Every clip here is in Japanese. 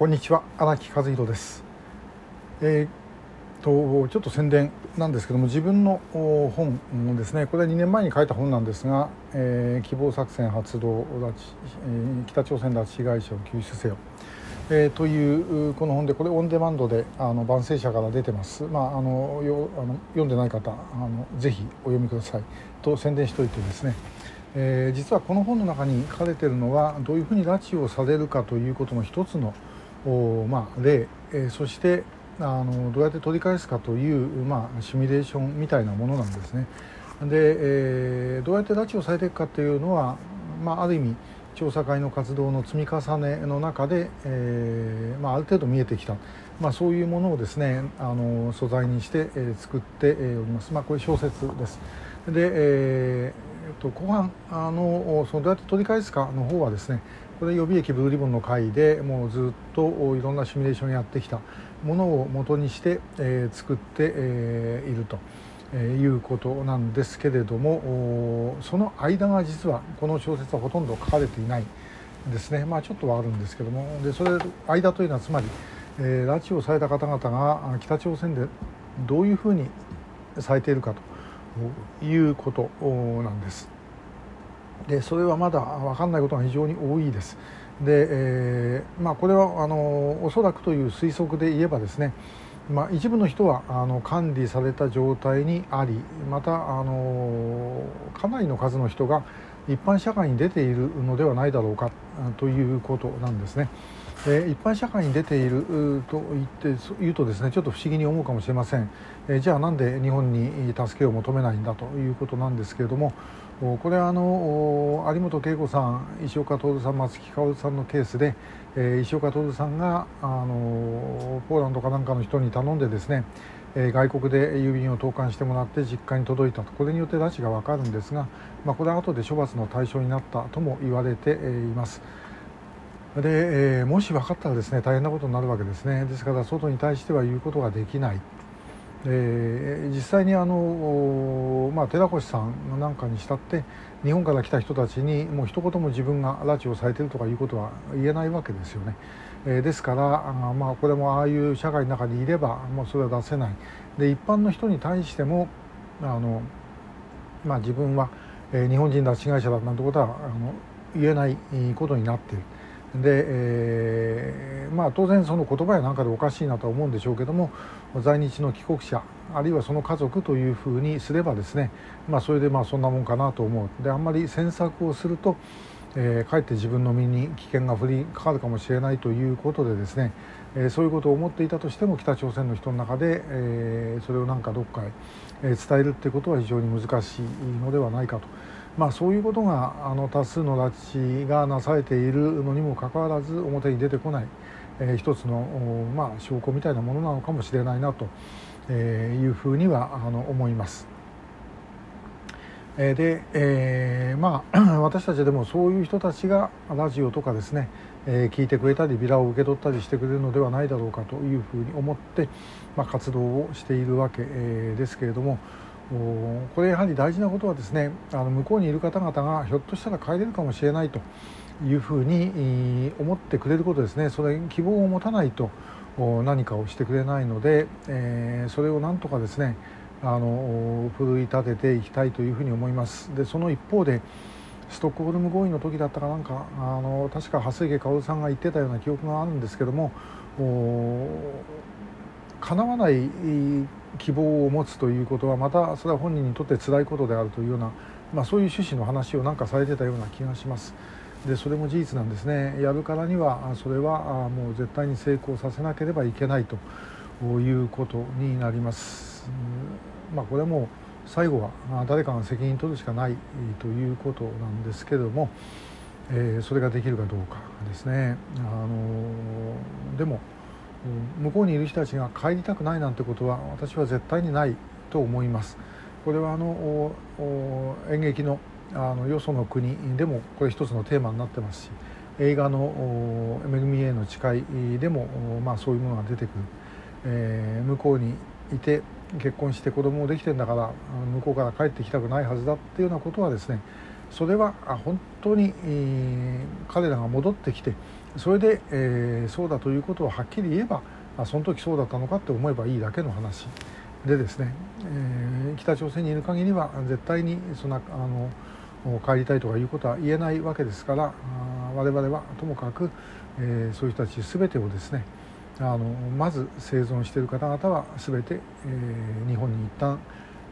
こんにちは荒木和弘です。えー、とちょっと宣伝なんですけども自分の本ですね。これは2年前に書いた本なんですが「えー、希望作戦発動拉致、えー、北朝鮮拉致被害者を救出せよ」えー、というこの本でこれオンデマンドであの万世社から出てます、まあ、あのよあの読んでない方あのぜひお読みください。と宣伝しておいてですね。えー、実はこの本の中に書かれているのはどういうふうに拉致をされるかということの一つのまあ、例、え、そしてあのどうやって取り返すかという、まあ、シミュレーションみたいなものなんですね。で、え、どうやって拉致をされていくかというのは、まあ、ある意味調査会の活動の積み重ねの中で、えまあ、ある程度見えてきた、まあ、そういうものをですねあの素材にして、え、作っております。まあ、これ小説です。で、えー、と後半あのそのどうやって取り返すかの方はですねこれ予備役ブルーリボンの会でもうずっといろんなシミュレーションやってきたものを元にして、えー、作って、えー、いると。えー、いうことなんですけれどもその間が実はこの小説はほとんど書かれていないですねまあちょっとはあるんですけどもでそれ間というのはつまり、えー、拉致をされた方々が北朝鮮でどういうふうにされているかということなんです。でそれはまだ分かんないことが非常に多いです。で、えー、まあ、これはあのおそらくという推測で言えばですね、まあ、一部の人はあの管理された状態にありまたあのかなりの数の人が一般社会に出ているのではないだろうかということなんですね。え一般社会に出ていると言って言うとですねちょっと不思議に思うかもしれません、えじゃあなんで日本に助けを求めないんだということなんですけれどもこれはあの有本恵子さん石岡徹さん松木薫さんのケースで、えー、石岡徹さんがあのポーランドかなんかの人に頼んでですね、外国で郵便を投函してもらって実家に届いたとこれによって拉致が分かるんですが、まあ、これは後で処罰の対象になったとも言われています。で、えー、もし分かったらですね大変なことになるわけですねですから外に対しては言うことができないえー、実際にあの、まあ、寺越さんなんかにしたって日本から来た人たちにもう一言も自分が拉致をされてるとかいうことは言えないわけですよね。えー、ですからあ、まあ、これもああいう社会の中にいればもうそれは出せないで一般の人に対してもあの、まあ、自分は、えー、日本人だ被害者だなんてことはあの言えないことになっている。で、えー、まあ、当然その言葉やなんかでおかしいなとは思うんでしょうけども在日の帰国者あるいはその家族というふうにすればですね、まあ、それでまあそんなもんかなと思うであんまり詮索をすると、えー、かえって自分の身に危険が降りかかるかもしれないということでですね、えー、そういうことを思っていたとしても北朝鮮の人の中で、えー、それをなんかどっかへ伝えるっていうことは非常に難しいのではないかと。まあ、そういうことがあの多数の拉致がなされているのにもかかわらず表に出てこない、えー、一つの、まあ、証拠みたいなものなのかもしれないなというふうにはあの思います。で、えー、まあ 私たちでもそういう人たちがラジオとかですね、えー、聞いてくれたりビラを受け取ったりしてくれるのではないだろうかというふうに思って、まあ、活動をしているわけですけれどもこれやはり大事なことはですねあの向こうにいる方々がひょっとしたら帰れるかもしれないというふうに思ってくれることですね。それ希望を持たないと何かをしてくれないので、え、それをなんとかですねあの奮い立てていきたいというふうに思います。でその一方でストックホルム合意の時だったかなんかあの確か蓮池薫さんが言ってたような記憶があるんですけども叶わない希望を持つということはまたそれは本人にとって辛いことであるというような、まあ、そういう趣旨の話をなんかされてたような気がします。でそれも事実なんですねやるからにはそれはもう絶対に成功させなければいけないということになります。まあ、これも最後は誰かが責任取るしかないということなんですけれども、えー、それができるかどうかですね。あのでも向こうにいる人たちが帰りたくないなんてことは私は絶対にないと思います。これはあの演劇のあのよその国でもこれ一つのテーマになってますし映画の「恵みへの誓い」でも、まあ、そういうものが出てくる、えー、向こうにいて結婚して子供もできてんだから向こうから帰ってきたくないはずだっていうようなことはですね、それは本当に、彼らが戻ってきてそれで、え、そうだということをはっきり言えばその時そうだったのかって思えばいいだけの話でですね、え、北朝鮮にいる限りは絶対にそのあの帰りたいとかいうことは言えないわけですから我々はともかく、え、そういう人たち全てをですねあのまず生存している方々は全て、え、日本に一旦、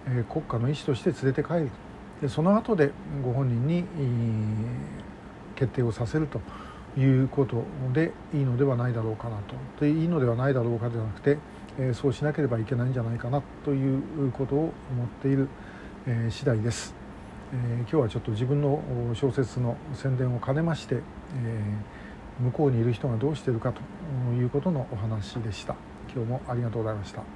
えー、国家の意思として連れて帰ると。でその後でご本人に、決定をさせるということでいいのではないだろうかなと。でいいのではないだろうかではなくて、え、そうしなければいけないんじゃないかなということを思っている、え、次第です。えー、今日はちょっと自分の小説の宣伝を兼ねまして、え、向こうにいる人がどうしているかということのお話でした。今日もありがとうございました。